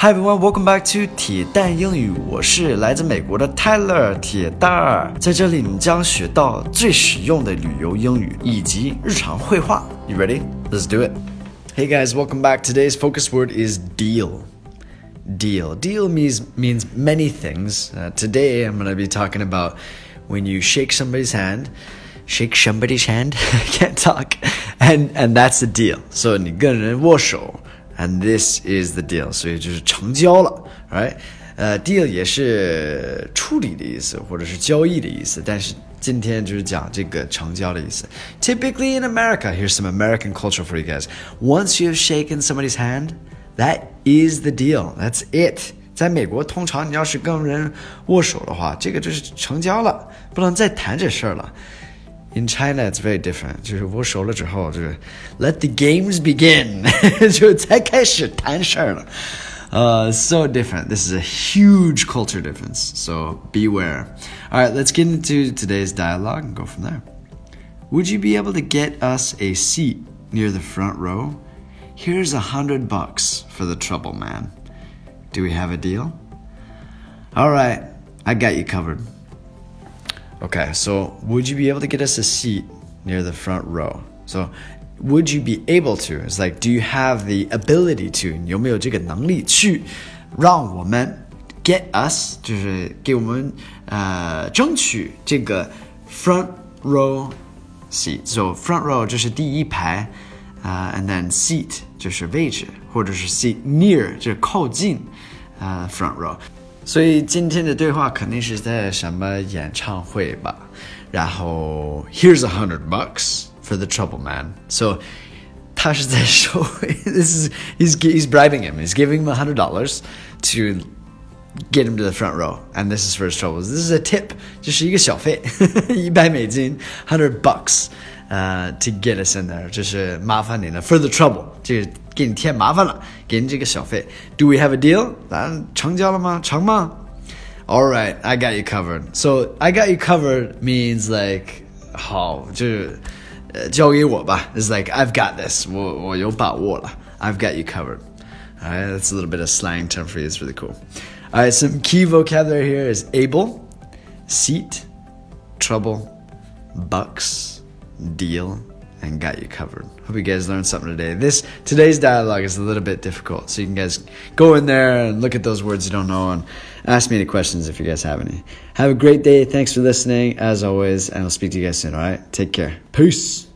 Hi everyone, welcome back to 铁蛋英语。我是来自美国的 Tyler 铁蛋儿，在这里你将学到最实用的旅游英语以及日常会话。You ready? Let's do it. Hey guys, welcome back. Today's focus word is deal. Deal. Deal means means many things. Uh, today I'm going to be talking about when you shake somebody's hand. Shake somebody's hand. I can't talk. And and that's the deal. So 你跟人握手。And this is the deal，所以就是成交了，right？呃、uh,，deal 也是处理的意思，或者是交易的意思，但是今天就是讲这个成交的意思。Typically in America, here's some American culture for you guys. Once you've shaken somebody's hand, that is the deal. That's it. 在美国，通常你要是跟人握手的话，这个就是成交了，不能再谈这事儿了。in China, it's very different. 就是我熟了之后，就是 Let the games begin，就才开始谈事儿了。Uh, so different. This is a huge culture difference. So beware. All right, let's get into today's dialogue and go from there. Would you be able to get us a seat near the front row? Here's a hundred bucks for the trouble, man. Do we have a deal? All right, I got you covered. Okay, so would you be able to get us a seat near the front row? So would you be able to? It's like, do you have the ability to? 你有没有这个能力去让我们 get us，就是给我们呃争取这个 front row seat. So front row 就是第一排，啊、uh,，and then seat 就是位置，或者是 seat near 就是靠近，呃、uh, front row。 所以今天的对话肯定是在什么演唱会吧？然后 Here's a hundred bucks for the trouble man. So 他是在收，this is he's he's bribing him. He's giving him a hundred dollars to get him to the front row, and this is for his troubles. This is a tip，就是一个小费，一百美金，hundred bucks，呃、uh,，to get us in there，就是麻烦你了，for the trouble， 这个。给你添麻烦了，给你这个小费。Do we have a deal？咱成交了吗？成吗？All right, I got you covered. So I got you covered means like 好，就是呃交给我吧。It's like I've got this. 我我有把握了。I've got you covered. All right, that's a little bit of slang term for you. It's really cool. All right, some key vocabulary here is able, seat, trouble, bucks, deal and got you covered. Hope you guys learned something today. This today's dialogue is a little bit difficult, so you can guys go in there and look at those words you don't know and ask me any questions if you guys have any. Have a great day. Thanks for listening as always, and I'll speak to you guys soon. All right, take care. Peace.